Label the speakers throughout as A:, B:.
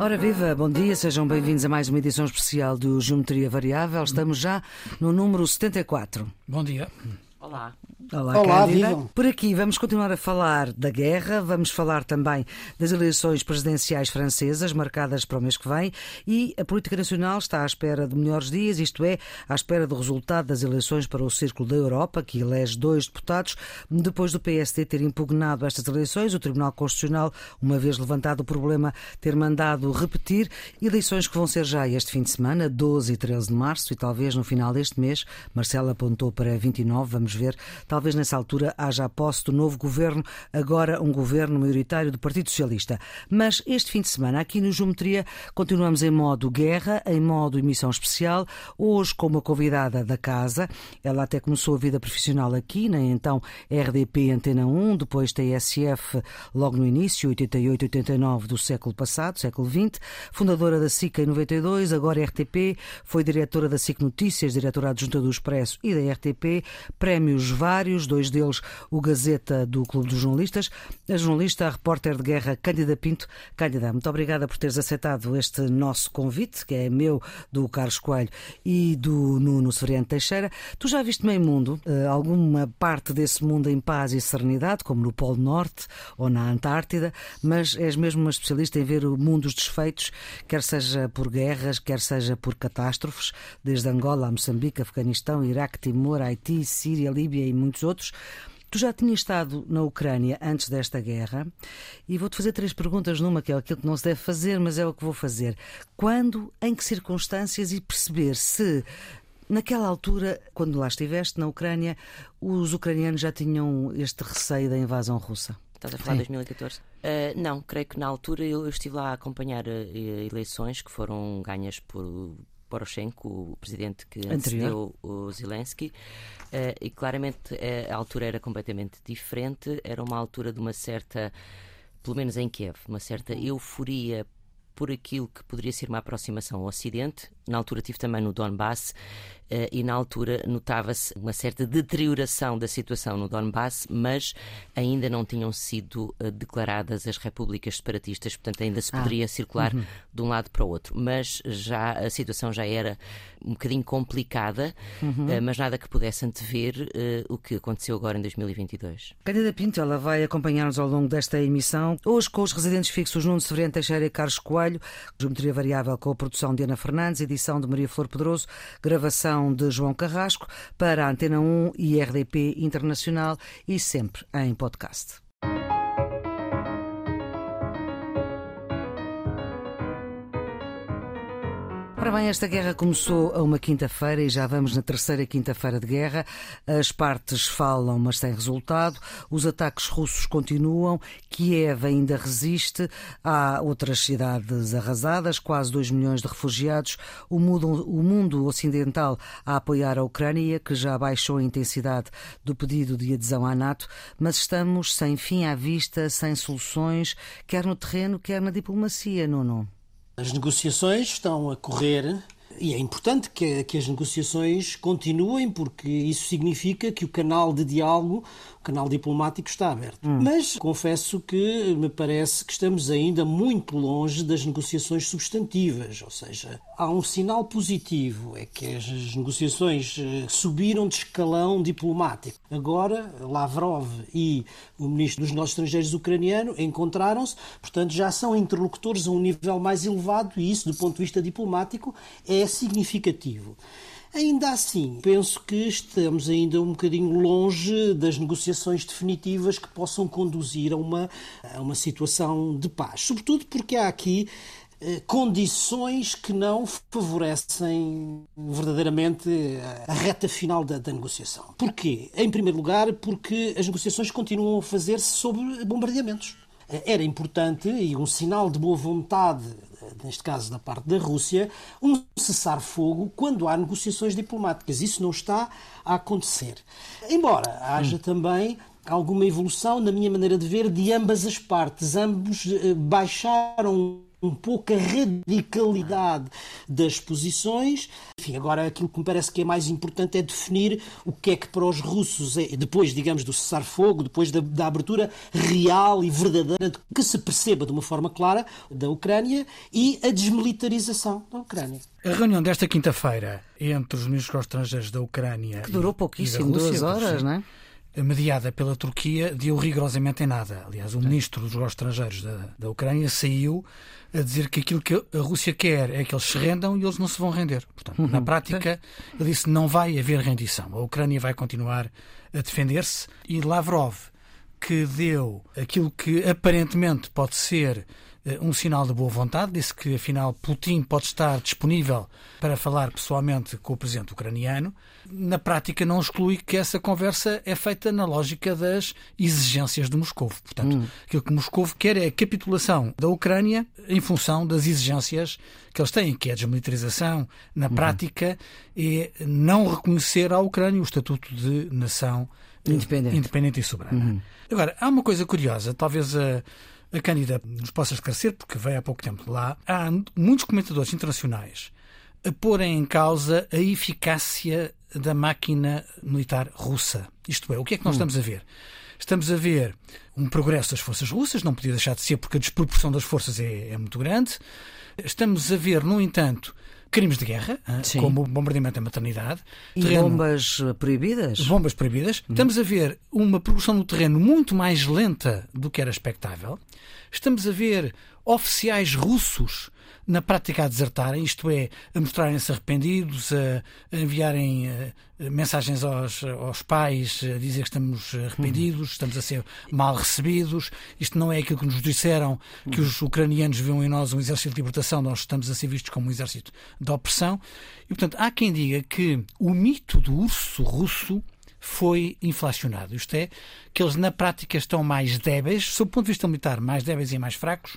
A: Ora viva, bom dia, sejam bem-vindos a mais uma edição especial do Geometria Variável. Estamos já no número 74.
B: Bom dia.
C: Olá.
A: Olá,
D: Olá,
A: Cândida.
D: vivam.
A: Por aqui vamos continuar a falar da guerra, vamos falar também das eleições presidenciais francesas marcadas para o mês que vem e a política nacional está à espera de melhores dias, isto é, à espera do resultado das eleições para o Círculo da Europa, que elege dois deputados. Depois do PSD ter impugnado estas eleições, o Tribunal Constitucional, uma vez levantado o problema, ter mandado repetir eleições que vão ser já este fim de semana, 12 e 13 de março, e talvez no final deste mês, Marcelo apontou para 29, vamos ver, talvez nessa altura haja a posse do novo governo, agora um governo maioritário do Partido Socialista. Mas este fim de semana, aqui no Geometria, continuamos em modo guerra, em modo emissão especial, hoje com uma convidada da casa. Ela até começou a vida profissional aqui, na então RDP Antena 1, depois TSF logo no início, 88, 89 do século passado, século XX, fundadora da SIC em 92, agora RTP, foi diretora da SIC Notícias, diretora adjunta do Expresso e da RTP, prémios vários, dois deles o Gazeta do Clube dos Jornalistas. A jornalista, a repórter de guerra Cândida Pinto. Cândida, muito obrigada por teres aceitado este nosso convite, que é meu, do Carlos Coelho e do Nuno Severiano Teixeira. Tu já viste meio mundo, eh, alguma parte desse mundo em paz e serenidade, como no Polo Norte ou na Antártida, mas és mesmo uma especialista em ver o mundo dos desfeitos, quer seja por guerras, quer seja por catástrofes, desde Angola a Moçambique, Afeganistão, Iraque, Timor, Haiti, Síria, Líbia e muitos outros. Tu já tinhas estado na Ucrânia antes desta guerra e vou-te fazer três perguntas numa, que é aquilo que não se deve fazer, mas é o que vou fazer. Quando, em que circunstâncias e perceber se naquela altura, quando lá estiveste na Ucrânia, os ucranianos já tinham este receio da invasão russa?
C: Estás a falar de 2014? Uh, não, creio que na altura eu, eu estive lá a acompanhar uh, eleições que foram ganhas por Poroshenko, o presidente que antecedeu o Zelensky, uh, e claramente uh, a altura era completamente diferente, era uma altura de uma certa, pelo menos em Kiev, uma certa euforia por aquilo que poderia ser uma aproximação ao Ocidente. Na altura estive também no Donbass e na altura notava-se uma certa deterioração da situação no Donbass, mas ainda não tinham sido uh, declaradas as repúblicas separatistas, portanto ainda se
A: Ah,
C: poderia circular de um lado para o outro. Mas já a situação já era um bocadinho complicada, uh, mas nada que pudesse antever o que aconteceu agora em 2022.
A: Cândida Pinto, ela vai acompanhar-nos ao longo desta emissão, hoje com os residentes fixos Nuno Severiano Teixeira e Carlos Coelho, Geometria Variável com a produção de Ana Fernandes, edição de Maria Flor Pedroso, gravação de João Carrasco, para a Antena 1 e RDP Internacional e sempre em podcast. Ora bem, esta guerra começou a uma quinta-feira e já vamos na terceira quinta-feira de guerra. As partes falam, mas sem resultado. Os ataques russos continuam. Kiev ainda resiste. Há outras cidades arrasadas, quase 2 milhões de refugiados. O mundo, o mundo ocidental a apoiar a Ucrânia, que já baixou a intensidade do pedido de adesão à NATO, mas estamos sem fim à vista, sem soluções, quer no terreno, quer na diplomacia, Nuno.
D: As negociações estão a correr e é importante que, que as negociações continuem, porque isso significa que o canal de diálogo, canal diplomático, está aberto. Mas confesso que me parece que estamos ainda muito longe das negociações substantivas, ou seja, há um sinal positivo, é que as negociações eh, subiram de escalão diplomático. Agora, Lavrov e o ministro dos Negócios Estrangeiros ucraniano encontraram-se, portanto, já são interlocutores a um nível mais elevado e isso, do ponto de vista diplomático, é significativo. Ainda assim, penso que estamos ainda um bocadinho longe das negociações definitivas que possam conduzir a uma, a uma situação de paz. Sobretudo porque há aqui eh, condições que não favorecem verdadeiramente a reta final da, da, negociação. Porquê? Em primeiro lugar, porque as negociações continuam a fazer-se sobre bombardeamentos. Era importante e um sinal de boa vontade, neste caso da parte da Rússia, um cessar-fogo quando há negociações diplomáticas. Isso não está a acontecer. Embora haja hum. também alguma evolução, na minha maneira de ver, de ambas as partes. Ambos baixaram um pouco a radicalidade das posições. Enfim, agora aquilo que me parece que é mais importante é definir o que é que para os russos, é, depois, digamos, do cessar-fogo, depois da, da, abertura real e verdadeira, que se perceba de uma forma clara da Ucrânia e a desmilitarização da Ucrânia.
B: A reunião desta quinta-feira entre os ministros estrangeiros da Ucrânia.
A: Que durou pouquíssimo, duas horas, não é?
B: Mediada pela Turquia, deu rigorosamente em nada. Aliás, o ministro dos negócios estrangeiros da, da Ucrânia saiu a dizer que aquilo que a Rússia quer é que eles se rendam e eles não se vão render. Portanto, uhum. na prática, ele disse não vai haver rendição. A Ucrânia vai continuar a defender-se e Lavrov, que deu aquilo que aparentemente pode ser um sinal de boa vontade, disse que afinal Putin pode estar disponível para falar pessoalmente com o presidente ucraniano. Na prática, não exclui que essa conversa é feita na lógica das exigências de Moscou. Portanto, hum. aquilo que Moscou quer é a capitulação da Ucrânia em função das exigências que eles têm, que é a desmilitarização, na uhum. prática, é não reconhecer à Ucrânia o estatuto de nação
A: eh, independente,
B: independente e soberana. Uhum. Agora, há uma coisa curiosa, talvez a a Cândida nos possa esclarecer, porque veio há pouco tempo lá, há muitos comentadores internacionais a porem em causa a eficácia da máquina militar russa. Isto é, o que é que nós hum. estamos a ver? Estamos a ver um progresso das forças russas, não podia deixar de ser porque a desproporção das forças é, é muito grande. Estamos a ver, no entanto, crimes de guerra, Sim. como o bombardeamento da maternidade.
A: E terreno, bombas proibidas?
B: Bombas proibidas. Uhum. Estamos a ver uma progressão no terreno muito mais lenta do que era expectável. Estamos a ver oficiais russos na prática a desertarem, isto é, a mostrarem-se arrependidos, a, enviarem eh, mensagens aos, aos pais, a dizer que estamos arrependidos, estamos a ser mal recebidos, isto não é aquilo que nos disseram, que os ucranianos viam em nós um exército de libertação, nós estamos a ser vistos como um exército de opressão. E, portanto, há quem diga que o mito do urso russo foi inflacionado. Isto é, que eles na prática estão mais débeis, sob o ponto de vista militar, mais débeis e mais fracos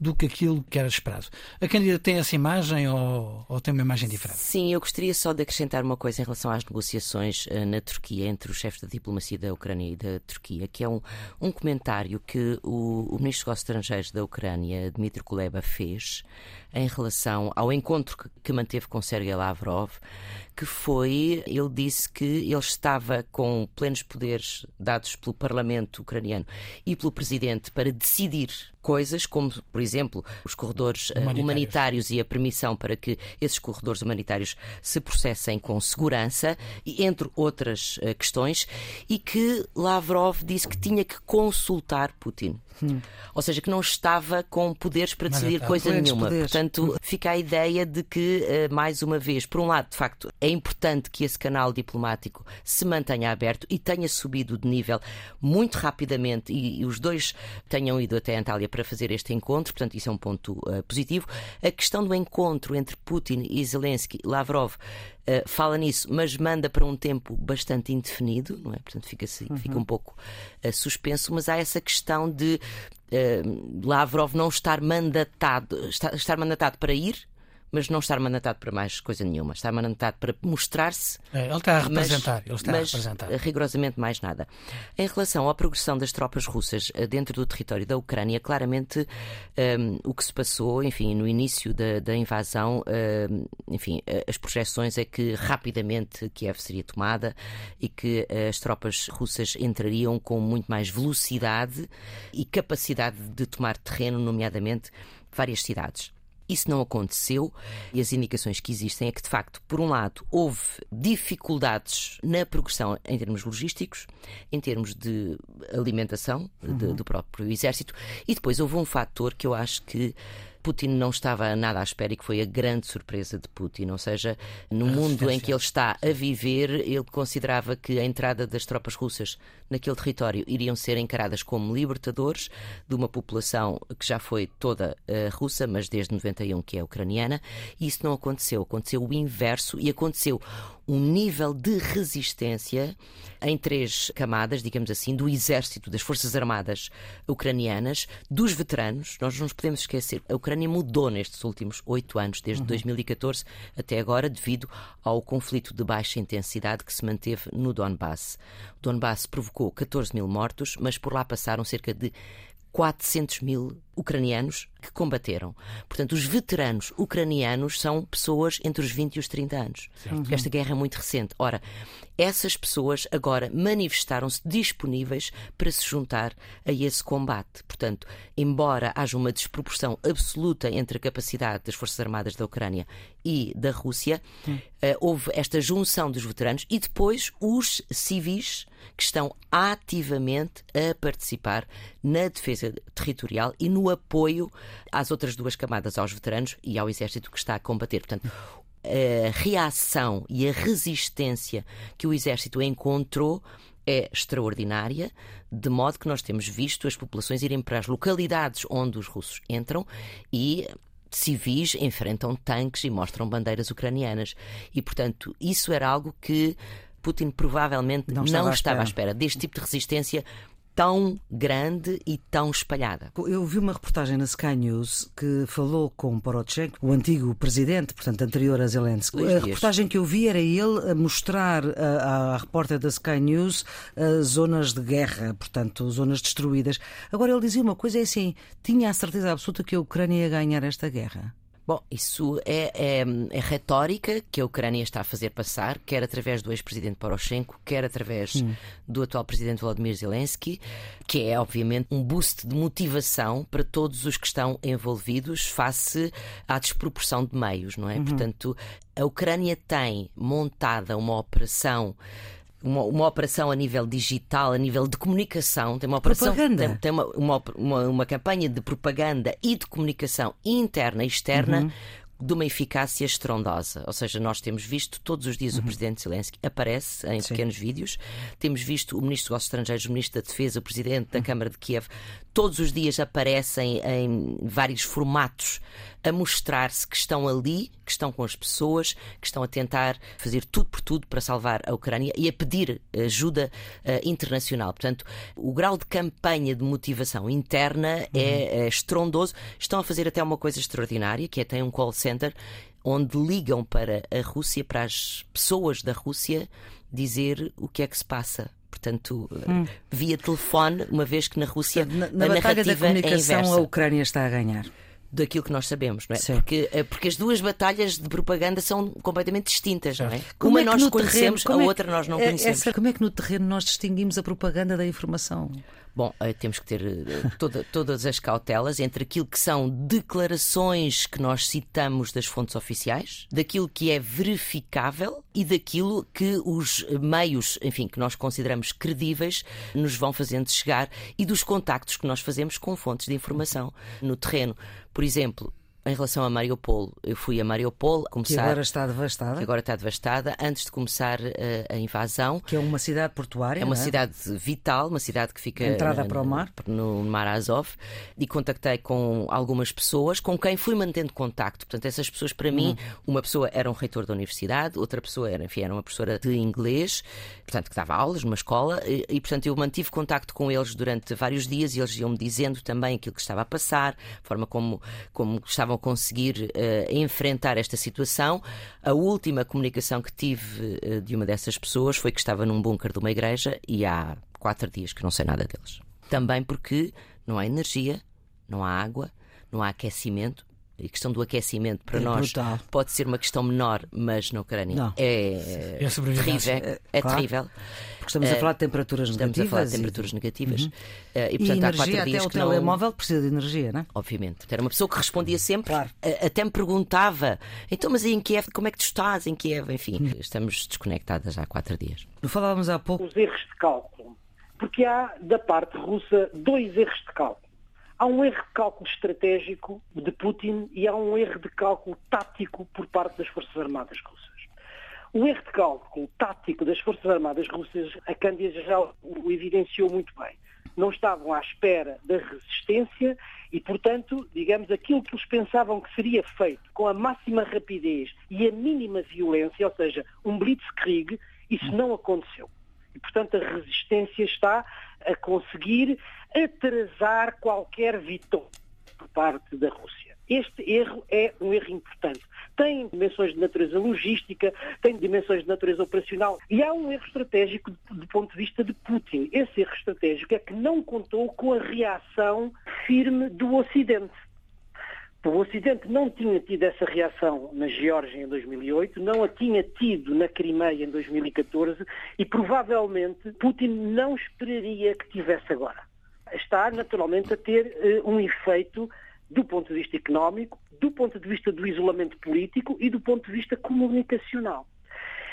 B: do que aquilo que era esperado. A candidata tem essa imagem ou, ou, tem uma imagem diferente?
C: Sim, eu gostaria só de acrescentar uma coisa em relação às negociações uh, na Turquia entre os chefes da diplomacia da Ucrânia e da Turquia, que é um, um comentário que o, o ministro dos Estrangeiros da Ucrânia, Dmitry Kuleba, fez em relação ao encontro que, que manteve com Sergei Lavrov, que foi, ele disse que ele estava com plenos poderes dados pelo Parlamento ucraniano e pelo Presidente para decidir coisas como, por exemplo, os corredores eh, humanitários. humanitários. e a permissão para que esses corredores humanitários se processem com segurança, e entre outras uh, questões, e que Lavrov disse que tinha que consultar Putin. Hum. Ou seja, que não estava com poderes para decidir coisa nenhuma. Poderes. Portanto, fica a ideia de que, eh, mais uma vez, por um lado, de facto, é importante que esse canal diplomático se mantenha aberto e tenha subido de nível muito rapidamente e, e os dois tenham ido até Antália para fazer este encontro, portanto, isso é um ponto uh, positivo. A questão do encontro entre Putin e Zelensky, Lavrov, Uh, fala nisso, mas manda para um tempo bastante indefinido, não é? Portanto, fica, uhum. fica um pouco uh, suspenso, mas há essa questão de uh, Lavrov não estar mandatado, estar, estar mandatado para ir, mas não estar mandatado para mais coisa nenhuma. Está mandatado para mostrar-se.
B: É, ele está a representar. Mas, ele está
C: mas
B: a representar.
C: rigorosamente mais nada. Em relação à progressão das tropas russas eh, dentro do território da Ucrânia, claramente um, ehm, o que se passou, enfim, no início da, da invasão, um, ehm, enfim, eh, as projeções é que rapidamente Kiev seria tomada e que eh, as tropas russas entrariam com muito mais velocidade e capacidade de tomar terreno, nomeadamente várias cidades. Isso não aconteceu e as indicações que existem é que, de facto, por um lado, houve dificuldades na progressão em termos logísticos, em termos de alimentação uhum. de, do próprio exército, e depois houve um fator que eu acho que Putin não estava nada à espera e que foi a grande surpresa de Putin. Ou seja, no mundo em que ele está a viver, ele considerava que a entrada das tropas russas naquele território iriam ser encaradas como libertadores de uma população que já foi toda uh, russa, mas desde 91 que é ucraniana, e isso não aconteceu. Aconteceu o inverso e aconteceu um nível de resistência em três camadas, digamos assim, do exército, das forças armadas ucranianas, dos veteranos. Nós não nos podemos esquecer, a Ucrânia mudou nestes últimos oito anos, desde uhum. 2014 até agora, devido ao conflito de baixa intensidade que se manteve no Donbass. O Donbass provocou 14 mil mortos, mas por lá passaram cerca de 400 mil ucranianos que combateram. Portanto, os veteranos ucranianos são pessoas entre os 20 e os 30 anos. Esta guerra é muito recente. Ora, essas pessoas agora manifestaram-se disponíveis para se juntar a esse combate. Portanto, embora haja uma desproporção absoluta entre a capacidade das Forças Armadas da Ucrânia e da Rússia, uh, houve esta junção dos veteranos e depois os civis que estão ativamente a participar na defesa territorial e no apoio às outras duas camadas, aos veteranos e ao exército que está a combater. Portanto, a reação e a resistência que o exército encontrou é extraordinária, de modo que nós temos visto as populações irem para as localidades onde os russos entram e civis enfrentam tanques e mostram bandeiras ucranianas. E, portanto, isso era algo que Putin provavelmente não estava, não estava à, espera. à espera deste tipo de resistência tão grande e tão espalhada.
A: Eu vi uma reportagem na Sky News que falou com Poroshenko, o antigo presidente, portanto anterior a Zelensky. Luís a Dias. reportagem que eu vi era ele a mostrar à, à repórter da Sky News as zonas de guerra, portanto zonas destruídas. Agora ele dizia uma coisa, é assim, tinha a certeza absoluta que a Ucrânia ia ganhar esta guerra.
C: Bom, isso é, é, é, retórica que a Ucrânia está a fazer passar, quer através do ex-presidente Poroshenko, quer através hum. do atual presidente Volodymyr Zelensky, que é obviamente um boost de motivação para todos os que estão envolvidos face à desproporção de meios, não é? Uhum. Portanto, a Ucrânia tem montada uma operação uma, uma, operação a nível digital, a nível de comunicação, tem uma operação,
A: propaganda.
C: tem, tem uma, uma, uma, uma, campanha de propaganda e de comunicação interna e externa uhum de uma eficácia estrondosa. Ou seja, nós temos visto todos os dias uhum. o presidente Zelensky aparece em Sim. pequenos vídeos, temos visto o ministro dos Negócios Estrangeiros, o ministro da Defesa, o presidente da uhum. Câmara de Kiev, todos os dias aparecem em vários formatos a mostrar-se que estão ali, que estão com as pessoas, que estão a tentar fazer tudo por tudo para salvar a Ucrânia e a pedir ajuda uh, internacional. Portanto, o grau de campanha de motivação interna uhum. é, é estrondoso. Estão a fazer até uma coisa extraordinária, que é tem um call center onde ligam para a Rússia, para as pessoas da Rússia, dizer o que é que se passa portanto, hum. via telefone, uma vez que na Rússia
A: na, na a batalha da é comunicação é a Ucrânia está a ganhar
C: daquilo que nós sabemos, não é? Porque, eh, porque as duas batalhas de propaganda são completamente distintas, não é?
A: Como
C: Uma
A: é
C: nós conhecemos,
A: terreno,
C: a
A: é,
C: outra nós não conhecemos.
A: Essa, como é que no terreno nós distinguimos a propaganda da informação?
C: Bom, eh, temos que ter eh, toda, todas as cautelas entre aquilo que são declarações que nós citamos das fontes oficiais, daquilo que é verificável e daquilo que os meios, enfim, que nós consideramos credíveis, nos vão fazendo chegar e dos contactos que nós fazemos com fontes de informação no terreno. Por exemplo, em relação a Mariupol, eu fui a Mariupol começar. Que
A: agora está devastada.
C: Que agora está devastada, antes de começar a, eh, a invasão.
A: Que é uma cidade portuária.
C: É uma
A: é?
C: cidade vital, uma cidade que fica.
A: Entrada para o mar.
C: No, no Mar Azov. E contactei com algumas pessoas com quem fui mantendo contacto. Portanto, essas pessoas, para hum. mim, uma pessoa era um reitor da universidade, outra pessoa era, enfim, era uma professora de inglês, portanto, que dava aulas numa escola. E, e portanto, eu mantive contacto com eles durante vários dias e eles iam-me dizendo também aquilo que estava a passar, a forma como, como estavam estavam a conseguir uh, enfrentar esta situação. A última comunicação que tive uh, de uma dessas pessoas foi que estava num bunker de uma igreja e há quatro dias que não sei nada deles. Também porque não há energia, não há água, não há aquecimento. A questão do aquecimento para é nós brutal. pode ser uma questão menor, mas na Ucrânia
A: não.
C: é, é terrível. É, é claro. terrível.
A: Porque estamos a falar de temperaturas
C: estamos
A: negativas.
C: Estamos a falar de temperaturas e... negativas. Uhum. Uh,
A: e, portanto, e há quatro dias até o telemóvel não... precisa de energia, não é?
C: Obviamente. Era uma pessoa que respondia sempre, claro. uh, até me perguntava, então, mas em Kiev, como é que tu estás em Kiev? Enfim, uhum. estamos desconectadas há quatro dias.
A: Falávamos há pouco.
E: Os erros de cálculo. Porque há, da parte russa, dois erros de cálculo. Há um erro de cálculo estratégico de Putin e há um erro de cálculo tático por parte das Forças Armadas russas. O erro de cálculo tático das Forças Armadas russas, a Cândia já o evidenciou muito bem. Não estavam à espera da resistência e, portanto, digamos, aquilo que eles pensavam que seria feito com a máxima rapidez e a mínima violência, ou seja, um blitzkrieg, isso não aconteceu. E, portanto, a resistência está a conseguir atrasar qualquer vitória por parte da Rússia. Este erro é um erro importante. Tem dimensões de natureza logística, tem dimensões de natureza operacional e há um erro estratégico do ponto de vista de Putin. Esse erro estratégico é que não contou com a reação firme do Ocidente. O Ocidente não tinha tido essa reação na Geórgia em 2008, não a tinha tido na Crimeia em 2014 e provavelmente Putin não esperaria que tivesse agora. Está naturalmente a ter uh, um efeito do ponto de vista económico, do ponto de vista do isolamento político e do ponto de vista comunicacional.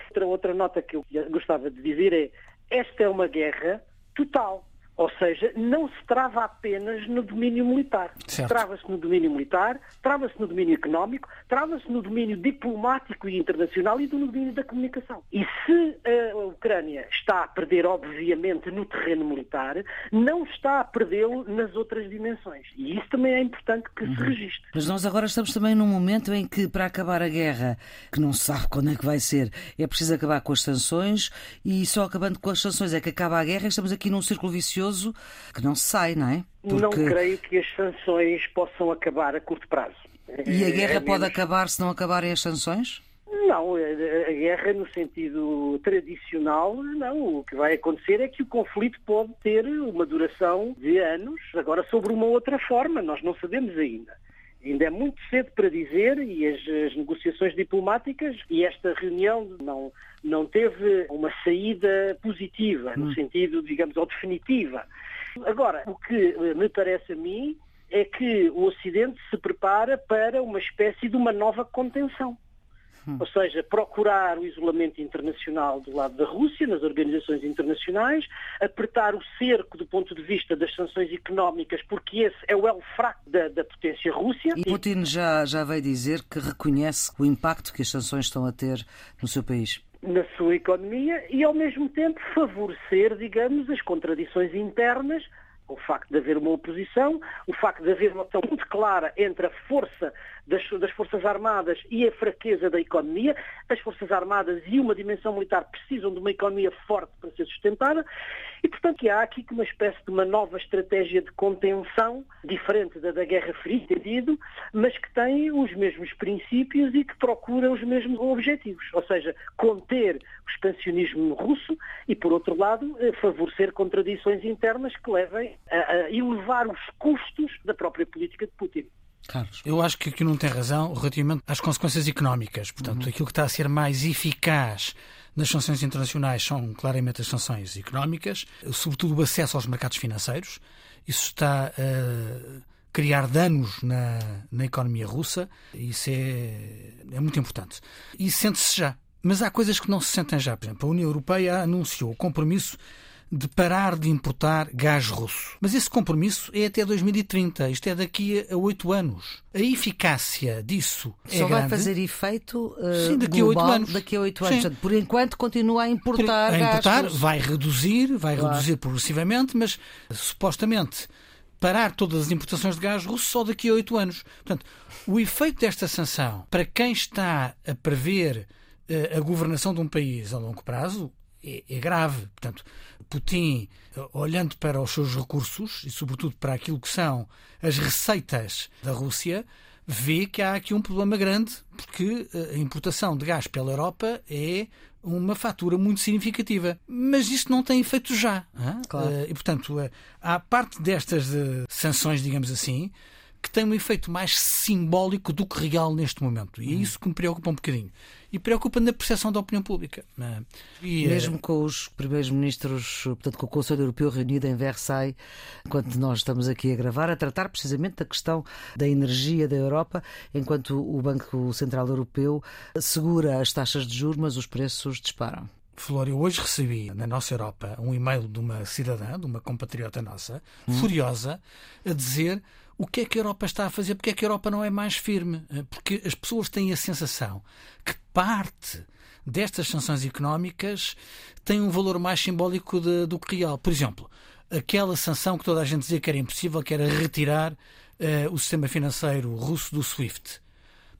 E: Outra, outra nota que eu gostava de dizer é esta é uma guerra total. Ou seja, não se trava apenas no domínio militar. Trava-se no domínio militar, trava-se no domínio económico, trava-se no domínio diplomático e internacional e no domínio da comunicação. E se a Ucrânia está a perder, obviamente, no terreno militar, não está a perdê-lo nas outras dimensões. E isso também é importante que uhum. se registre.
A: Mas nós agora estamos também num momento em que, para acabar a guerra, que não se sabe quando é que vai ser, é preciso acabar com as sanções e só acabando com as sanções é que acaba a guerra e estamos aqui num círculo vicioso que não se sai, não é?
E: Porque... Não creio que as sanções possam acabar a curto prazo.
A: E a guerra é pode menos... acabar se não acabarem as sanções?
E: Não, a guerra no sentido tradicional, não. O que vai acontecer é que o conflito pode ter uma duração de anos, agora sobre uma outra forma, nós não sabemos ainda. Ainda é muito cedo para dizer e as, as, negociações diplomáticas e esta reunião não, não teve uma saída positiva, no hum. sentido, digamos, ou definitiva. Agora, o que me parece a mim é que o Ocidente se prepara para uma espécie de uma nova contenção. Hum. Ou seja, procurar o isolamento internacional do lado da Rússia, nas organizações internacionais, apertar o cerco do ponto de vista das sanções económicas, porque esse é o elo fraco da, da potência Rússia.
A: E Putin já, já veio dizer que reconhece o impacto que as sanções estão a ter no seu país
E: na sua economia e, ao mesmo tempo, favorecer, digamos, as contradições internas o facto de haver uma oposição, o facto de haver uma opção muito clara entre a força das, das, Forças Armadas e a fraqueza da economia. As Forças Armadas e uma dimensão militar precisam de uma economia forte para ser sustentada e, portanto, há aqui uma espécie de uma nova estratégia de contenção, diferente da da Guerra Fria, entendido, mas que tem os mesmos princípios e que procura os mesmos objetivos, ou seja, conter o expansionismo russo e, por outro lado, eh, favorecer contradições internas que levem a, a elevar os custos da própria política de Putin.
B: Carlos. Eu acho que aqui não tem razão relativamente às consequências económicas. Portanto, uhum. aquilo que está a ser mais eficaz nas sanções internacionais são claramente as sanções económicas, sobretudo o acesso aos mercados financeiros. Isso está a criar danos na, na economia russa. Isso é, é muito importante. E sente-se já. Mas há coisas que não se sentem já. Por exemplo, a União Europeia anunciou o compromisso de parar de importar gás russo. Mas esse compromisso é até 2030, isto é daqui a oito anos. A eficácia disso
A: é Só
B: grande.
A: vai fazer efeito uh,
B: Sim, daqui
A: global,
B: a oito anos.
A: Daqui a oito anos. Por enquanto continua a importar
B: a importar,
A: gás
B: vai reduzir, vai claro. reduzir progressivamente, mas supostamente parar todas as importações de gás russo só daqui a oito anos. Portanto, o efeito desta sanção para quem está a prever uh, a governação de um país a longo prazo é, é grave. Portanto, Putin, olhando para os seus recursos e, sobretudo, para aquilo que são as receitas da Rússia, vê que há aqui um problema grande, porque eh, a importação de gás pela Europa é uma fatura muito significativa. Mas isto não tem efeito já.
A: Claro.
B: Eh, e, portanto, eh, há parte destas sanções, digamos assim, que tem um efeito mais simbólico do que real neste momento. E é isso que me preocupa um bocadinho. E preocupa na percepção da opinião pública.
A: E, Mesmo com os primeiros ministros, portanto, com o Conselho Europeu reunido em Versailles, enquanto nós estamos aqui a gravar, a tratar precisamente da questão da energia da Europa, enquanto o Banco Central Europeu segura as taxas de juros, mas os preços disparam.
B: Flor, eu hoje recebi na nossa Europa um e-mail de uma cidadã, de uma compatriota nossa, hum. furiosa, a dizer o que é que a Europa está a fazer, porque é que a Europa não é mais firme. Eh, porque as pessoas têm a sensação que parte destas sanções económicas tem um valor mais simbólico de, do que real. Por exemplo, aquela sanção que toda a gente dizia que era impossível, que era retirar uh, o sistema financeiro russo do SWIFT.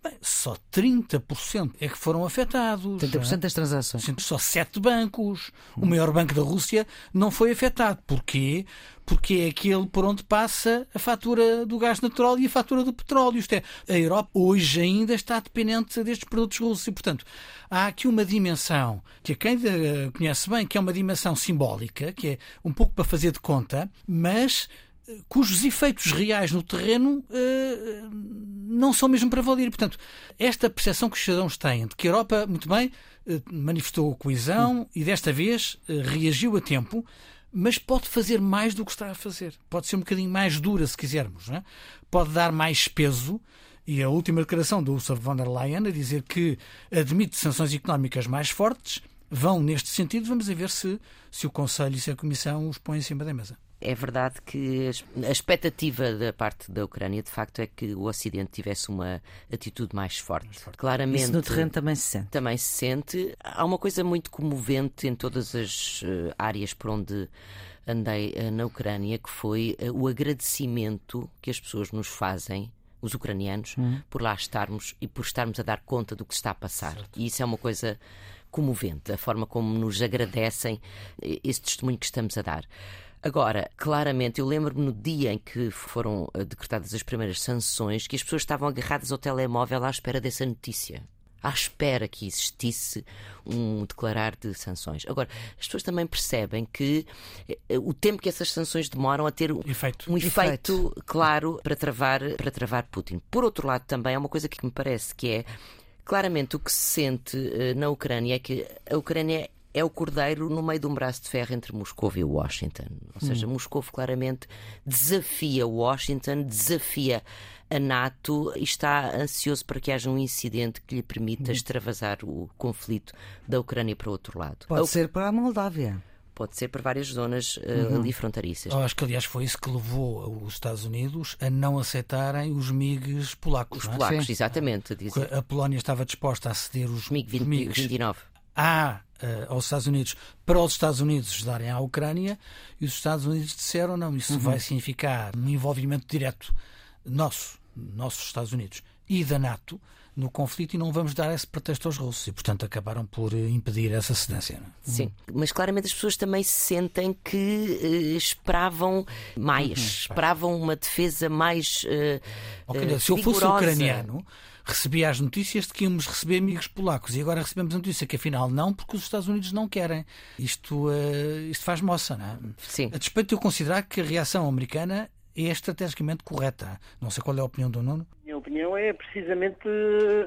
B: Bem, só 30% é que foram afetados.
A: 30% é? das transações.
B: Só sete bancos. O maior banco da Rússia não foi afetado. Porquê? Porque é aquele por onde passa a fatura do gás natural e a fatura do petróleo. Isto é, a Europa hoje ainda está dependente destes produtos russos e, portanto, há aqui uma dimensão que a quem conhece bem, que é uma dimensão simbólica, que é um pouco para fazer de conta, mas cujos efeitos reais no terreno uh, não são mesmo para valer. Portanto, esta percepção que os cidadãos têm de que a Europa, muito bem, uh, manifestou coesão e desta vez uh, reagiu a tempo, mas pode fazer mais do que está a fazer. Pode ser um bocadinho mais dura, se quisermos. É? Pode dar mais peso. E a última declaração do Ursula von der Leyen a dizer que admite sanções económicas mais fortes vão neste sentido. Vamos ver se, se o Conselho e se a Comissão os põem em cima da mesa.
C: É verdade que a expectativa da parte da Ucrânia, de facto, é que o Ocidente tivesse uma atitude mais forte. Mais forte. Claramente. Isso
A: no terreno também se sente.
C: Também se sente. Há uma coisa muito comovente em todas as eh, áreas por onde andei eh, na Ucrânia, que foi eh, o agradecimento que as pessoas nos fazem os ucranianos, hum. por lá estarmos e por estarmos a dar conta do que se está a passar. Certo. E isso é uma coisa comovente, a forma como nos agradecem esse testemunho que estamos a dar. Agora, claramente, eu lembro-me no dia em que foram eh, decretadas as primeiras sanções que as pessoas estavam agarradas ao telemóvel à espera dessa notícia. À espera que existisse um declarar de sanções. Agora, as pessoas também percebem que eh, o tempo que essas sanções demoram a ter
B: efeito.
C: um efeito, efeito claro para travar, para travar Putin. Por outro lado, também há uma coisa que me parece que é claramente o que se sente eh, na Ucrânia é que a Ucrânia é o cordeiro no meio de um braço de ferro entre Moscou e Washington. Ou seja, hum. Moscou claramente desafia Washington, desafia a NATO e está ansioso para que haja um incidente que lhe permita hum. extravasar o conflito da Ucrânia para o outro lado.
A: Pode a... ser para a Moldávia
C: pode ser para várias zonas uh, uhum. ali fronteiriças.
B: Eu acho que, aliás, foi isso que levou os Estados Unidos a não aceitarem os MiGs polacos.
C: Os
B: é?
C: polacos, Sim. exatamente.
B: A Polónia estava disposta a ceder os
C: MiG-29. 29
B: à, uh, aos Estados Unidos para os Estados Unidos darem à Ucrânia e os Estados Unidos disseram não, isso uhum. vai significar um envolvimento direto nosso, nossos Estados Unidos e da NATO no conflito e não vamos dar esse pretexto aos russos e, portanto, acabaram por eh, impedir essa cedência. É?
C: Sim, uhum. mas claramente as pessoas também sentem que uh, esperavam mais, uhum. esperavam uma defesa mais. Uh,
B: okay, uh, se eu fosse ucraniano recebia as notícias de que íamos receber amigos polacos e agora recebemos a notícia que afinal não, porque os Estados Unidos não querem. Isto, uh, isto faz moça, não é?
C: Sim.
B: A despeito de eu considerar que a reação americana é estrategicamente correta. Não sei qual é a opinião do Nuno.
E: A minha opinião é precisamente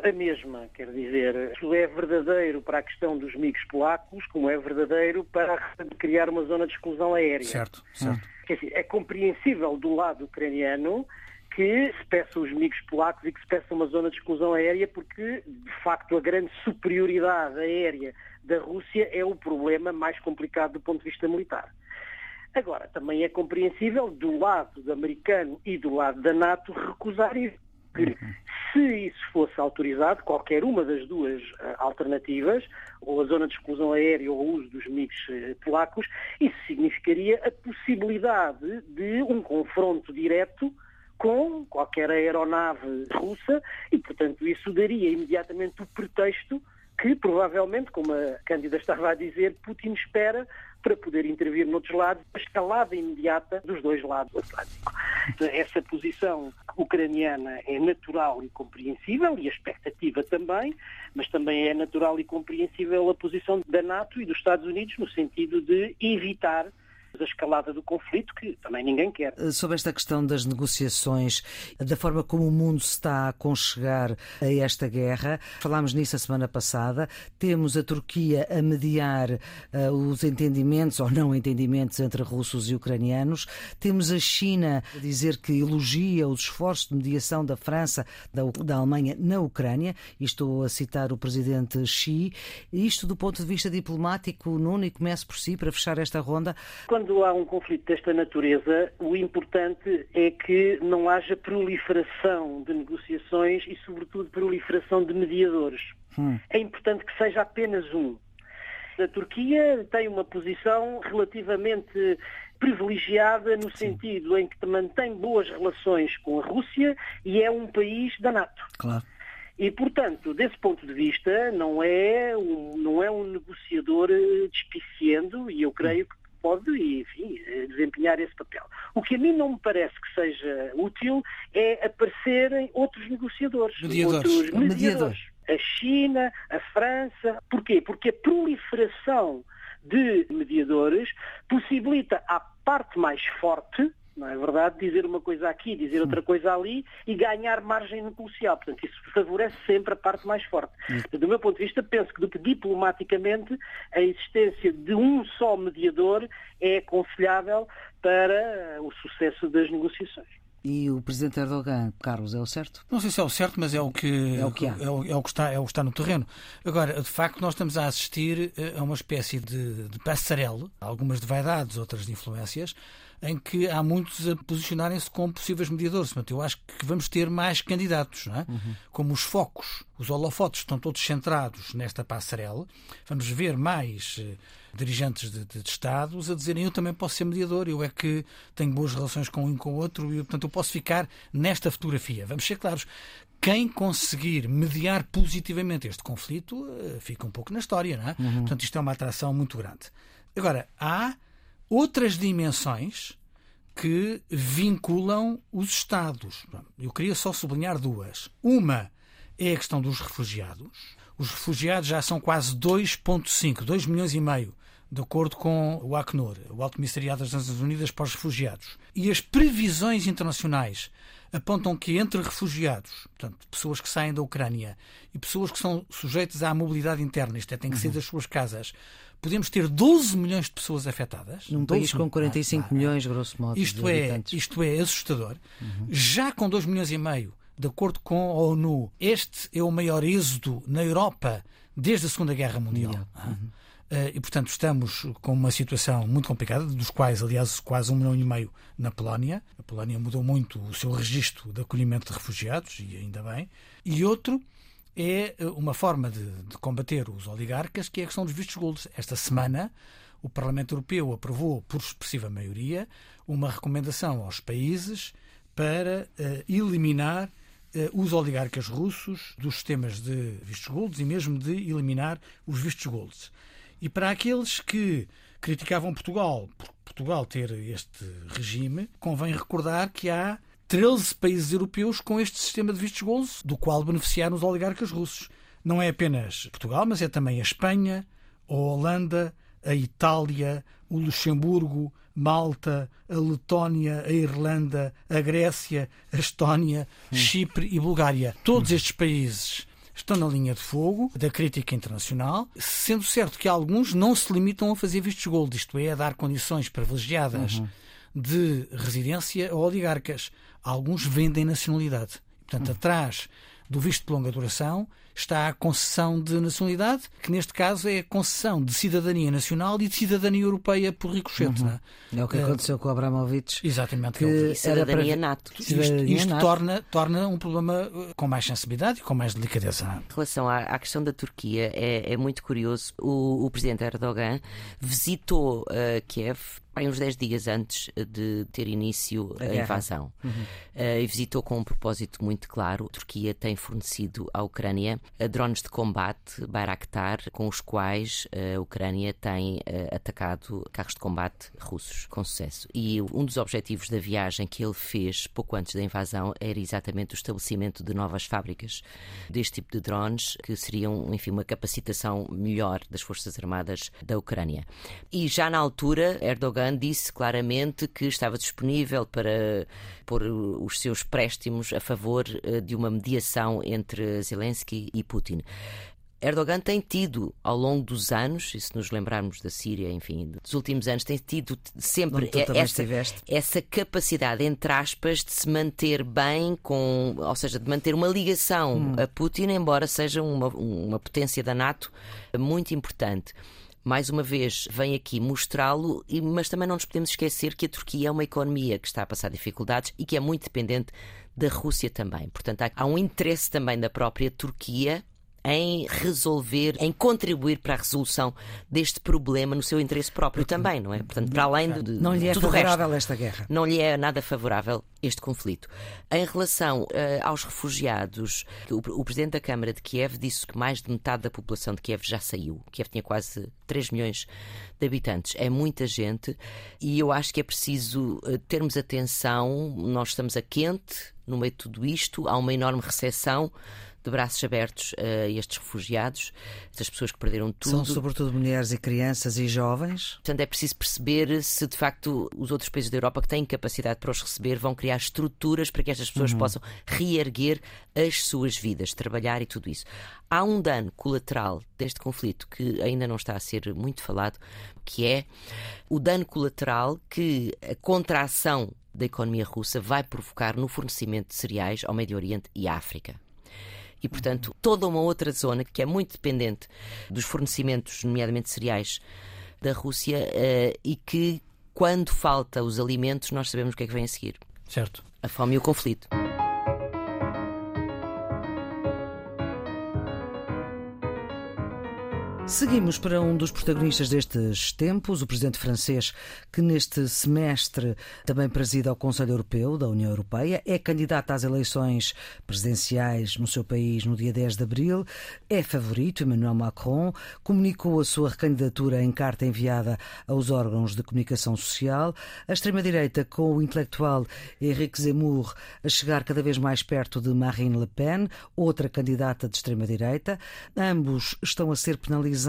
E: a mesma. Quer dizer, isso é verdadeiro para a questão dos amigos polacos, como é verdadeiro para criar uma zona de exclusão aérea.
B: Certo, certo.
E: Quer dizer, é compreensível do lado ucraniano que se peçam os amigos polacos e que se peça uma zona de exclusão aérea, porque, de facto, a grande superioridade aérea da Rússia é o problema mais complicado do ponto de vista militar. Agora, também é compreensível do lado americano e do lado da NATO recusar isso. Porque se isso fosse autorizado, qualquer uma das duas uh, alternativas, ou a zona de exclusão aérea ou o uso dos MiGs uh, polacos, isso significaria a possibilidade de um confronto direto com qualquer aeronave russa e, portanto, isso daria imediatamente o pretexto que, provavelmente, como a Cândida estava a dizer, Putin espera para poder intervir noutros lados, a escalada imediata dos dois lados do Atlântico. Essa posição ucraniana é natural e compreensível, e a expectativa também, mas também é natural e compreensível a posição da NATO e dos Estados Unidos no sentido de evitar da escalada do conflito, que também ninguém quer.
A: Eh, sobre esta questão das negociações, da forma como o mundo se está a aconchegar a esta guerra, falámos nisso a semana passada. Temos a Turquia a mediar uh, os entendimentos ou não entendimentos entre russos e ucranianos. Temos a China a dizer que elogia os esforços de mediação da França, da, da Alemanha na Ucrânia. E estou a citar o presidente Xi. Isto do ponto de vista diplomático, Nuno, e comece por si para fechar esta ronda.
E: Quando quando há um conflito desta natureza, o importante é que não haja proliferação de negociações e, sobretudo, proliferação de mediadores. Hum. É importante que seja apenas um. A Turquia tem uma posição relativamente privilegiada no sentido em que mantém boas relações com a Rússia e é um país da NATO.
A: Claro.
E: E, portanto, desse ponto de vista, não é um, não é um negociador eh, despiciando, e eu creio que pode, enfim, desempenhar esse papel. O que a mim não me parece que seja útil é aparecerem outros negociadores,
B: mediadores.
E: outros mediadores. A China, a França. Porquê? Porque a proliferação de mediadores possibilita à parte mais forte não é verdade? Dizer uma coisa aqui, dizer outra coisa ali e ganhar margem negocial. Portanto, isso favorece sempre a parte mais forte. Do meu ponto de vista, penso que diplomaticamente a existência de um só mediador é aconselhável para o sucesso das negociações.
A: E o presidente Erdogan, Carlos, é o certo?
B: Não sei se é o certo, mas é o que,
A: é o que.
B: É o, é o que, está, é o que está no terreno. Agora, de facto, nós estamos a assistir a uma espécie de, de passarela, algumas de vaidades, outras de influências, em que há muitos a posicionarem-se como possíveis mediadores. Portanto, eu acho que vamos ter mais candidatos, não é? Uhum. como os focos, os holofotes estão todos centrados nesta passarela. Vamos ver mais eh, dirigentes de, de, de, Estados a dizerem eu também posso ser mediador, eu é que tenho boas relações com um e com o outro e, portanto, eu posso ficar nesta fotografia. Vamos ser claros, quem conseguir mediar positivamente este conflito eh, fica um pouco na história, não é? Uhum. Portanto, isto é uma atração muito grande. Agora, há outras dimensões que vinculam os Estados. Eu queria só sublinhar duas. Uma é a questão dos refugiados. Os refugiados já são quase 2,5, 2 milhões e meio, de acordo com o Acnur, o Alto Comissariado das Nações Unidas para os Refugiados. E as previsões internacionais apontam que entre refugiados, portanto, pessoas que saem da Ucrânia e pessoas que são sujeitas à mobilidade interna, isto é, têm que uhum. sair das suas casas, podemos ter 12 milhões de pessoas afetadas.
A: Num país com 45 ah, milhões, grosso modo.
B: Isto, é, isto é assustador. Uhum. Já com 2 milhões e meio, de acordo com a ONU, este é o maior êxodo na Europa desde a Segunda Guerra Mundial. Uhum. Uh, e, portanto, estamos com uma situação muito complicada, dos quais, aliás, quase um milhão e meio na Polónia. A Polónia mudou muito o seu registro de acolhimento de refugiados, e ainda bem. E outro é eh, uma forma de, de, combater os oligarcas, que é a questão dos vistos gold. Esta semana, o Parlamento Europeu aprovou, por expressiva maioria, uma recomendação aos países para uh, eliminar uh, os oligarcas russos dos sistemas de vistos gold e mesmo de eliminar os vistos gold. E para aqueles que criticavam Portugal por Portugal ter este regime, convém recordar que há 13 países europeus com este sistema de vistos golos, do qual beneficiaram os oligarcas russos. Não é apenas Portugal, mas é também a Espanha, a Holanda, a Itália, o Luxemburgo, Malta, a Letónia, a Irlanda, a Grécia, a Estónia, hum. Chipre e Bulgária. Todos estes países estão na linha de fogo da crítica internacional, sendo certo que alguns não se limitam a fazer vistos gold, isto é, a dar condições privilegiadas uhum. De residência a oligarcas alguns vendem nacionalidade. Portanto, hum. atrás do visto de longa duração está a concessão de nacionalidade, que neste caso é a concessão de cidadania nacional e de cidadania europeia por ricochete. Uhum.
A: É? é o que aconteceu com o Abramovich.
B: Exatamente.
C: Que e cidadania para... nato.
B: Isto, isto nato. Torna, torna um problema uh, com mais sensibilidade e com mais delicadeza.
C: Em relação à, à questão da Turquia, é, é muito curioso. O, o, presidente Erdogan visitou uh, Kiev bem, uns 10 dias antes de ter início a, a invasão. Uhum. Uh, e visitou com um propósito muito claro. A Turquia tem fornecido à Ucrânia drones de combate Bayraktar, com os quais a Ucrânia tem atacado carros de combate russos com sucesso. E um dos objetivos da viagem que ele fez pouco antes da invasão era exatamente o estabelecimento de novas fábricas deste tipo de drones, que seriam, enfim, uma capacitação melhor das Forças Armadas da Ucrânia. E já na altura, Erdogan disse claramente que estava disponível para pôr os seus préstimos a favor eh, de uma mediação entre Zelensky e Putin. Erdogan tem tido, ao longo dos anos, e se nos lembrarmos da Síria, enfim, dos últimos anos, tem tido sempre essa, essa, capacidade, entre aspas, de se manter bem com, ou seja, de manter uma ligação hum. a Putin, embora seja uma, uma potência da NATO muito importante mais uma vez, vem aqui mostrá-lo, mas também não nos podemos esquecer que a Turquia é uma economia que está a passar dificuldades e que é muito dependente da Rússia também. Portanto, há um interesse também da própria Turquia em resolver, em contribuir para a resolução deste problema no seu interesse próprio também, não é? Portanto, para além de,
A: não lhe é favorável
C: resto,
A: esta guerra.
C: Não lhe é nada favorável este conflito. Em relação uh, aos refugiados, o, o, presidente da Câmara de Kiev disse que mais de metade da população de Kiev já saiu. Kiev tinha quase 3 milhões de habitantes. É muita gente e eu acho que é preciso uh, termos atenção. Nós estamos a quente no meio de tudo isto, há uma enorme recessão de braços abertos a estes refugiados, estas pessoas que perderam tudo.
A: São sobretudo mulheres e crianças e jovens.
C: Portanto, é preciso perceber se de facto os outros países da Europa que têm capacidade para os receber vão criar estruturas para que estas pessoas uhum. possam reerguer as suas vidas, trabalhar e tudo isso. Há um dano colateral deste conflito que ainda não está a ser muito falado, que é o dano colateral que a contração da economia russa vai provocar no fornecimento de cereais ao Médio Oriente e à África. E, portanto, toda uma outra zona que é muito dependente dos fornecimentos, nomeadamente cereais, da Rússia eh, e que, quando falta os alimentos, nós sabemos o que é que vem a seguir.
B: Certo.
C: A fome e o conflito.
A: Seguimos para um dos protagonistas destes tempos, o presidente francês, que neste semestre também presida ao Conselho Europeu da União Europeia, é candidato às eleições presidenciais no seu país no dia 10 de abril, é favorito, Emmanuel Macron, comunicou a sua recandidatura em carta enviada aos órgãos de comunicação social. A extrema-direita, com o intelectual Henrique Zemmour, a chegar cada vez mais perto de Marine Le Pen, outra candidata de extrema-direita. Ambos estão a ser penalizados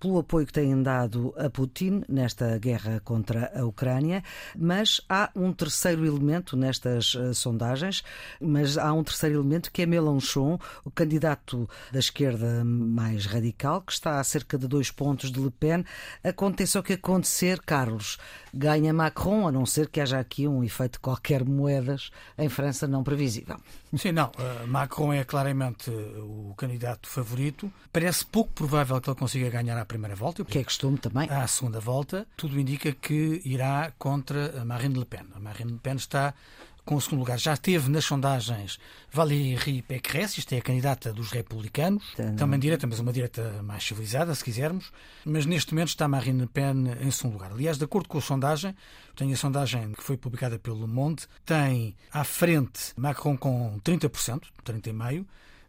A: pelo apoio que têm dado a Putin nesta guerra contra a Ucrânia, mas há um terceiro elemento nestas uh, sondagens, mas há um terceiro elemento que é Mélenchon, o candidato da esquerda mais radical, que está a cerca de dois pontos de Le Pen. Aconteça o que acontecer, Carlos, ganha Macron, a não ser que haja aqui um efeito qualquer moedas em França não previsível.
B: Sim, não. Uh, Macron é claramente o candidato favorito. Parece pouco provável que ele consiga ganhar à primeira volta.
A: Que é costume também.
B: À segunda volta, tudo indica que irá contra a Marine Le Pen. A Marine Le Pen está com o segundo lugar. Já teve nas sondagens Valérie Pécresse, isto é a candidata dos republicanos, Entendo. também direita, mas uma direita mais civilizada, se quisermos. Mas neste momento está Marine Le Pen em segundo lugar. Aliás, de acordo com a sondagem, tenho a sondagem que foi publicada pelo Monde, tem à frente Macron com 30%, 30,5%.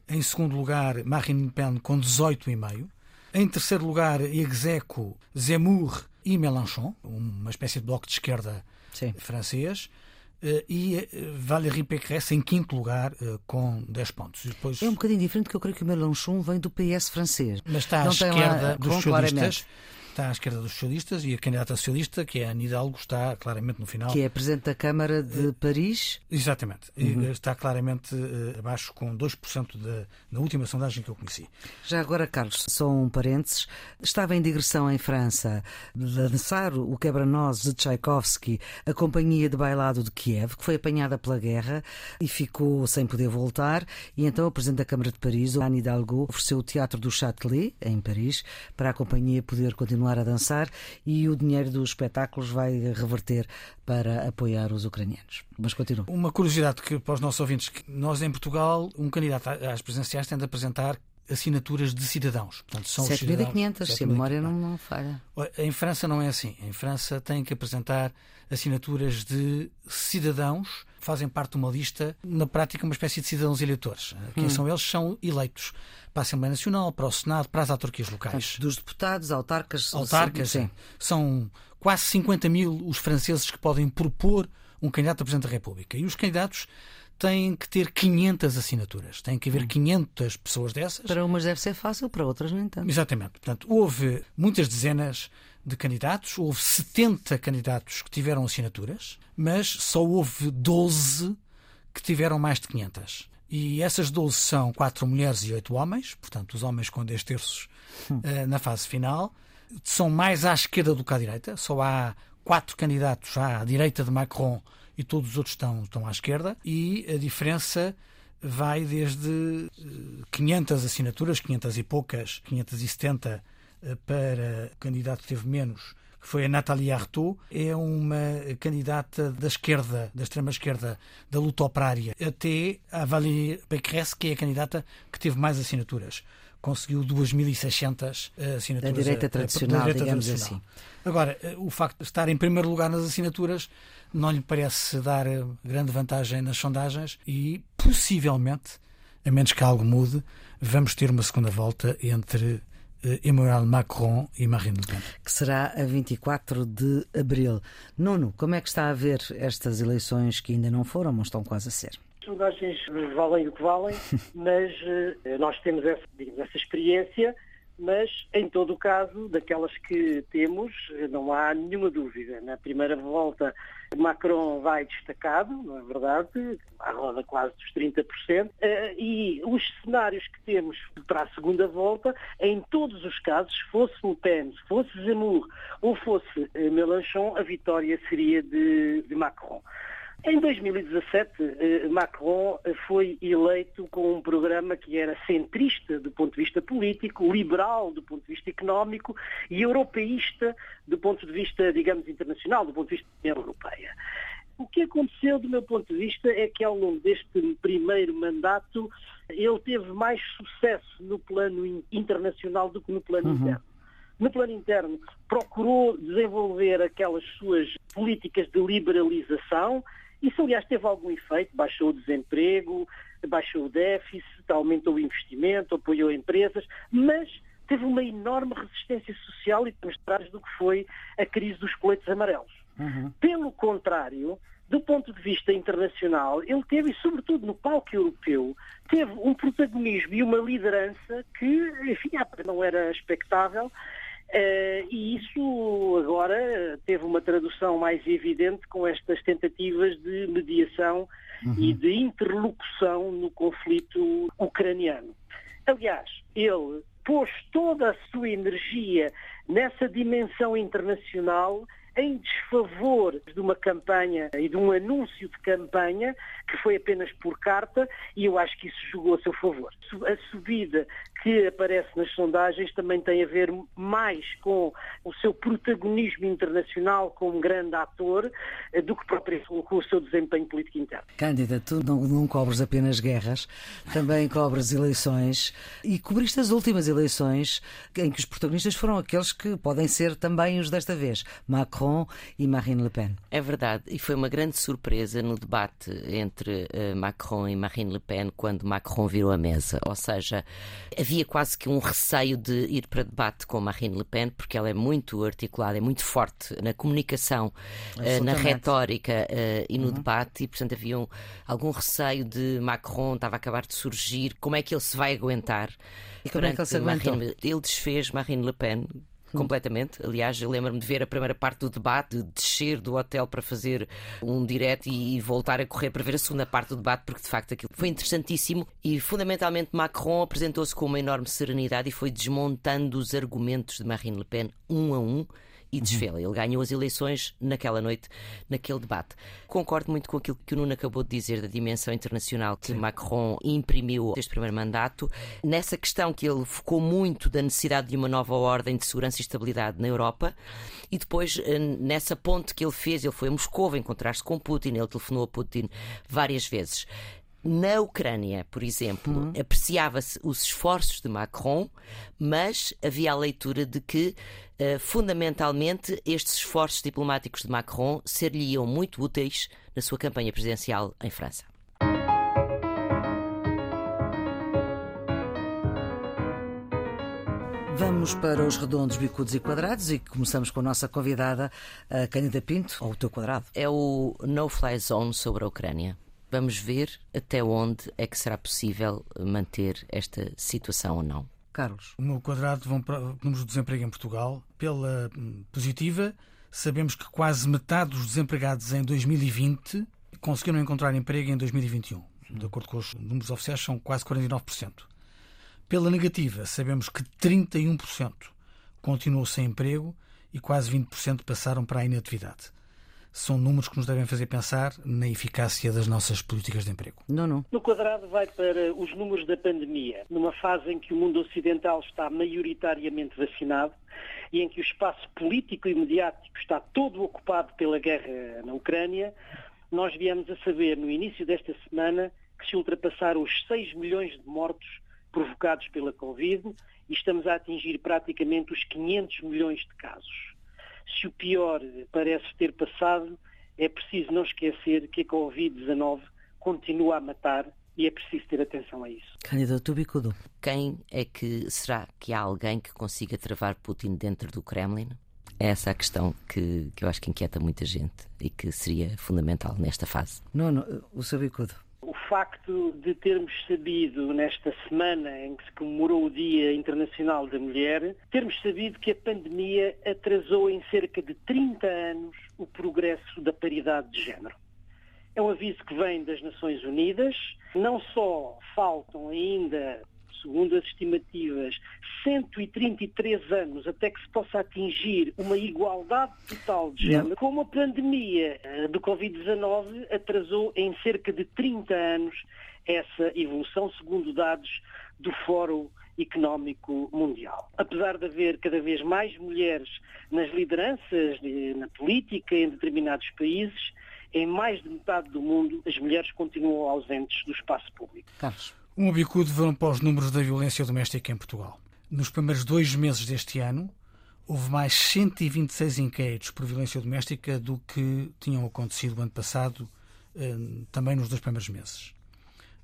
B: Em segundo lugar, Marine Le Pen com 18,5%. Em terceiro lugar, Execo, Zemmour e Mélenchon, uma espécie de bloco de esquerda Sim. francês. Uh, e uh, Valérie Pécresse em quinto lugar uh, com 10 pontos.
A: Depois... É um bocadinho diferente, porque eu creio que o Mélenchon vem do PS francês.
B: Mas está à Não esquerda lá, dos socialistas está à esquerda dos socialistas e a candidata socialista, que é a Ana Hidalgo, está claramente no final.
A: Que é Presidente da Câmara de Paris.
B: Exatamente. Uhum. Está claramente uh, abaixo com 2% de, na última sondagem que eu conheci.
A: Já agora, Carlos, só um parênteses. Estava em digressão em França de dançar o quebra-nós de Tchaikovsky, a Companhia de Bailado de Kiev, que foi apanhada pela guerra e ficou sem poder voltar. E então o Presidente da Câmara de Paris, Anne Hidalgo, ofereceu o Teatro do Châtelet, em Paris, para a companhia poder continuar continuar a dançar e o dinheiro dos espetáculos vai reverter para apoiar os ucranianos. Mas continua.
B: Uma curiosidade que para os nossos ouvintes, que nós em Portugal, um candidato às presidenciais tem de apresentar assinaturas de cidadãos.
A: Portanto, são 7.500, se a memória não, não falha.
B: Em França não é assim. Em França tem que apresentar assinaturas de cidadãos fazem parte de uma lista, na prática, uma espécie de cidadãos eleitores. Quem hum. são eles? São eleitos para a Assembleia Nacional, para o Senado, para as autarquias locais.
A: Dos deputados, autarcas.
B: Autarcas, sim. São quase 50 mil os franceses que podem propor um candidato a Presidente da República. E os candidatos têm que ter 500 assinaturas. Tem que haver 500 hum. pessoas dessas.
A: Para umas deve ser fácil, para outras nem tanto.
B: Exatamente. Portanto, houve muitas dezenas de candidatos, houve 70 candidatos que tiveram assinaturas, mas só houve 12 que tiveram mais de 500. E essas 12 são 4 mulheres e 8 homens, portanto, os homens com 10 terços hum. uh, na fase final. São mais à esquerda do que à direita, só há 4 candidatos à direita de Macron e todos os outros estão, estão à esquerda. E a diferença vai desde 500 eh, assinaturas, 500 e poucas, 570 eh, para o candidato que teve menos, que foi a Nathalie Artaud, é uma candidata da esquerda, da extrema-esquerda, da luta operária, até a Valérie Pécresse, que é a candidata que teve mais assinaturas. Conseguiu 2.600 eh, assinaturas.
A: Da direita tradicional, da direita digamos tradicional. assim.
B: Agora, eh, o facto de estar em primeiro lugar nas assinaturas não lhe parece dar grande vantagem nas sondagens e, possivelmente, a menos que algo mude, vamos ter uma segunda volta entre Emmanuel Macron e Marine Le Pen.
A: Que será a 24 de abril. Nuno, como é que está a ver estas eleições que ainda não foram, mas estão quase a ser?
E: sondagens valem o que valem, mas uh, nós temos essa, digamos, essa experiência mas em todo o caso, daquelas que temos, não há nenhuma dúvida. Na primeira volta, Macron vai destacado, não é verdade? À roda quase dos 30%. Eh, e os cenários que temos para a segunda volta, em todos os casos, fosse Le Pen, fosse Zemmour ou fosse eh, Mélenchon, a vitória seria de, de Macron. Em 2017, eh, Macron foi eleito com um programa que era centrista do ponto de vista político, liberal do ponto de vista económico e europeísta do ponto de vista, digamos, internacional, do ponto de vista da União Europeia. O que aconteceu, do meu ponto de vista, é que ao longo deste primeiro mandato ele teve mais sucesso no plano internacional do que no plano uhum. interno. No plano interno, procurou desenvolver aquelas suas políticas de liberalização, isso, aliás, teve algum efeito, baixou o desemprego, baixou o déficit, aumentou o investimento, apoiou empresas, mas teve uma enorme resistência social e demonstrados do que foi a crise dos coletes amarelos. Uhum. Pelo contrário, do ponto de vista internacional, ele teve, e sobretudo no palco europeu, teve um protagonismo e uma liderança que, enfim, não era expectável Uh, e isso agora teve uma tradução mais evidente com estas tentativas de mediação uhum. e de interlocução no conflito ucraniano. Aliás, ele pôs toda a sua energia nessa dimensão internacional em desfavor de uma campanha e de um anúncio de campanha que foi apenas por carta e eu acho que isso jogou a seu favor. A subida que aparece nas sondagens também tem a ver mais com o seu protagonismo internacional como grande ator eh, do que propriamente com o seu desempenho político interno.
A: Cândida, tu não, não cobres apenas guerras, também cobres eleições e cobriste as últimas eleições em que os protagonistas foram aqueles que podem ser também os desta vez, Macron e Marine Le Pen.
C: É verdade, e foi uma grande surpresa no debate entre uh, Macron e Marine Le Pen quando Macron virou a mesa, ou seja, havia quase que um receio de ir para debate com Marine Le Pen, porque ela é muito articulada, é muito forte na comunicação, uh, na retórica uh, e no uhum. debate, e portanto havia um, algum receio de Macron, estava a acabar de surgir, como é que ele se vai aguentar?
A: E como é que ele se aguentou?
C: Marine, ele desfez Marine Le Pen completamente. Aliás, eu lembro-me de ver a primeira parte do debate, de descer do hotel para fazer um direto e voltar a correr para ver a segunda parte do debate, porque de facto aquilo foi interessantíssimo. E fundamentalmente Macron apresentou-se com uma enorme serenidade e foi desmontando os argumentos de Marine Le Pen um a um e desfê-la. Ele ganhou as eleições naquela noite, naquele debate. Concordo muito com aquilo que o Nuno acabou de dizer da dimensão internacional que Sim. Macron imprimiu este primeiro mandato. Nessa questão que ele focou muito da necessidade de uma nova ordem de segurança e estabilidade na Europa e depois eh, nessa ponte que ele fez, ele foi a Moscou encontrar-se com Putin, ele telefonou a Putin várias vezes. Na Ucrânia, por exemplo, uhum. apreciava-se os esforços de Macron, mas havia a leitura de que, uh, fundamentalmente, estes esforços diplomáticos de Macron ser-lhe-iam muito úteis na sua campanha presidencial em França.
A: Vamos para os redondos, bicudos e quadrados e começamos com a nossa convidada, a Cândida Pinto, ou o teu quadrado.
C: É o No-Fly Zone sobre a Ucrânia. Vamos ver até onde é que será possível manter esta situação ou não.
A: Carlos.
B: O meu quadrado vão para números de desemprego em Portugal. Pela hum, positiva, sabemos que quase metade dos desempregados em 2020 conseguiram encontrar emprego em 2021. De acordo com os números oficiais, são quase 49%. Pela negativa, sabemos que 31% continuou sem emprego e quase 20% passaram para a inatividade são números que nos devem fazer pensar na eficácia das nossas políticas de emprego.
A: Não, não.
E: No quadrado vai para os números da pandemia, numa fase em que o mundo ocidental está maioritariamente vacinado e em que o espaço político e mediático está todo ocupado pela guerra na Ucrânia, nós viemos a saber no início desta semana que se ultrapassaram os 6 milhões de mortos provocados pela Covid e estamos a atingir praticamente os 500 milhões de casos se o pior parece ter passado, é preciso não esquecer que a Covid-19 continua a matar e é preciso ter atenção a isso.
A: Candidato Bicudo.
C: Quem é que será que há alguém que consiga travar Putin dentro do Kremlin? É essa a questão que, que eu acho que inquieta muita gente e que seria fundamental nesta fase.
A: Não, não o seu Bicudo.
E: O facto de termos sabido, nesta semana em que se comemorou o Dia Internacional da Mulher, termos sabido que a pandemia atrasou em cerca de 30 anos o progresso da paridade de género. É um aviso que vem das Nações Unidas. Não só faltam ainda segundo as estimativas, 133 anos até que se possa atingir uma igualdade total de género, como a pandemia eh, do Covid-19 atrasou em cerca de 30 anos essa evolução, segundo dados do Fórum Económico Mundial. Apesar de haver cada vez mais mulheres nas lideranças, eh, na política, em determinados países, em mais de metade do mundo, as mulheres continuam ausentes do espaço público.
A: Carlos.
B: Um bicudo vão para os números da violência doméstica em Portugal. Nos primeiros dois meses deste ano, houve mais 126 inquéritos por violência doméstica do que tinham acontecido no ano passado, eh, também nos dois primeiros meses.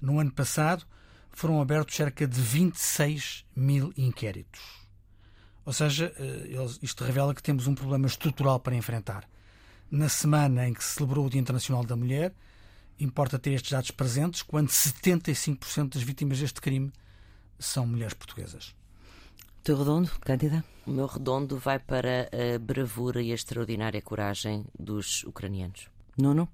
B: No ano passado, foram abertos cerca de 26 mil inquéritos. Ou seja, eh, isto revela que temos um problema estrutural para enfrentar. Na semana em que se celebrou o Dia Internacional da Mulher, importa ter estes dados presentes quando 75% das vítimas deste crime são mulheres portuguesas.
A: Teu redondo, Cândida?
C: O meu redondo vai para a bravura e a extraordinária coragem dos ucranianos.
A: Nuno?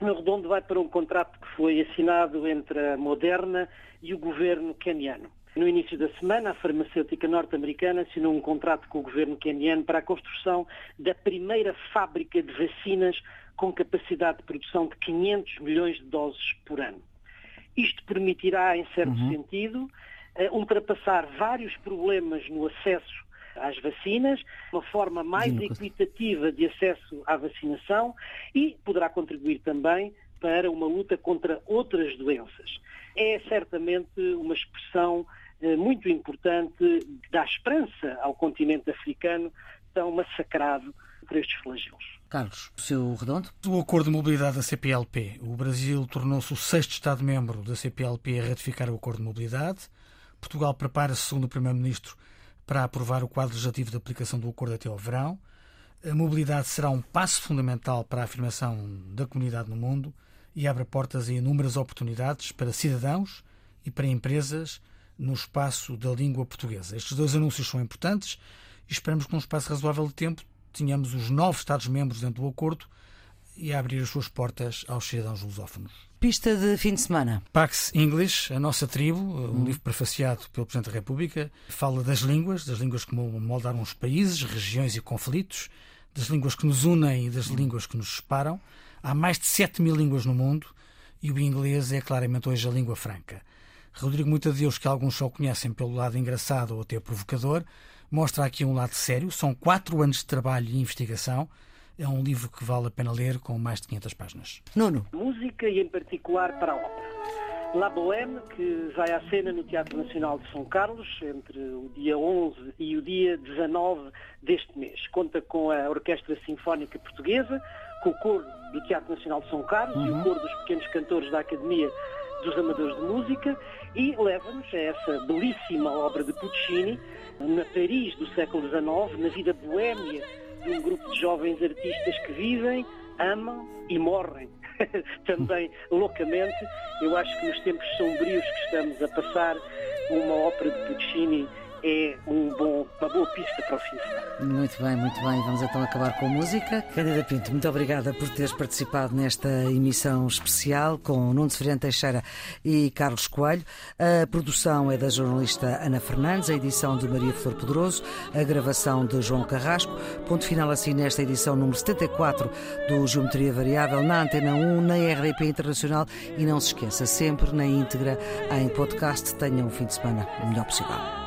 E: O meu redondo vai para um contrato que foi assinado entre a Moderna e o governo keniano. No início da semana, a farmacêutica norte-americana assinou um contrato com o governo keniano para a construção da primeira fábrica de vacinas com capacidade de produção de 500 milhões de doses por ano. Isto permitirá, em certo uhum. sentido, uh, ultrapassar vários problemas no acesso às vacinas, uma forma mais equitativa de acesso à vacinação e poderá contribuir também para uma luta contra outras doenças. É certamente uma expressão muito importante da esperança ao continente africano tão massacrado por estes flagelos.
A: Carlos, o seu redondo?
B: O acordo de mobilidade da CPLP. O Brasil tornou-se o sexto Estado-membro da CPLP a ratificar o acordo de mobilidade. Portugal prepara-se, segundo o Primeiro-Ministro, para aprovar o quadro legislativo de aplicação do acordo até ao verão. A mobilidade será um passo fundamental para a afirmação da comunidade no mundo e abre portas a inúmeras oportunidades para cidadãos e para empresas no espaço da língua portuguesa. Estes dois anúncios são importantes e esperamos que num espaço razoável de tempo tínhamos os nove Estados-membros dentro do acordo e a abrir as suas portas aos cidadãos lusófonos.
A: Pista de fim de semana.
B: Pax English, a nossa tribo, um hum. livro prefaciado pelo Presidente da República, fala das línguas, das línguas que moldaram os países, regiões e conflitos, das línguas que nos unem e das línguas que nos separam. Há mais de 7 mil línguas no mundo e o inglês é claramente hoje a língua franca. Rodrigo Muita Deus, que alguns só conhecem pelo lado engraçado ou até provocador, mostra aqui um lado sério. São quatro anos de trabalho e investigação. É um livro que vale a pena ler com mais de 500 páginas.
A: Nuno.
E: Música e, em particular, para a ópera. La Bohème, que vai à cena no Teatro Nacional de São Carlos entre o dia 11 e o dia 19 deste mês. Conta com a Orquestra Sinfónica Portuguesa, com o coro do Teatro Nacional de São Carlos uhum. e o uhum. coro dos pequenos cantores da Academia dos Amadores de Música e leva-nos a essa belíssima obra de Puccini, na Paris do século XIX, na vida boêmia de um grupo de jovens artistas que vivem, amam e morrem também loucamente. Eu acho que nos tempos sombrios que estamos a passar, uma ópera de Puccini é um bom, uma boa pista para o fim de semana.
A: Muito bem, muito bem. Vamos então acabar com música. Cândida Pinto, muito obrigada por teres participado nesta emissão especial com Nuno Severino Teixeira e Carlos Coelho. A produção é da jornalista Ana Fernandes, a edição de Maria Flor Poderoso, a gravação de João Carrasco. Ponto final assim nesta edição número 74 do Geometria Variável na Antena 1, na RDP Internacional e não se esqueça, sempre na íntegra em podcast. Tenha um fim de semana o melhor possível.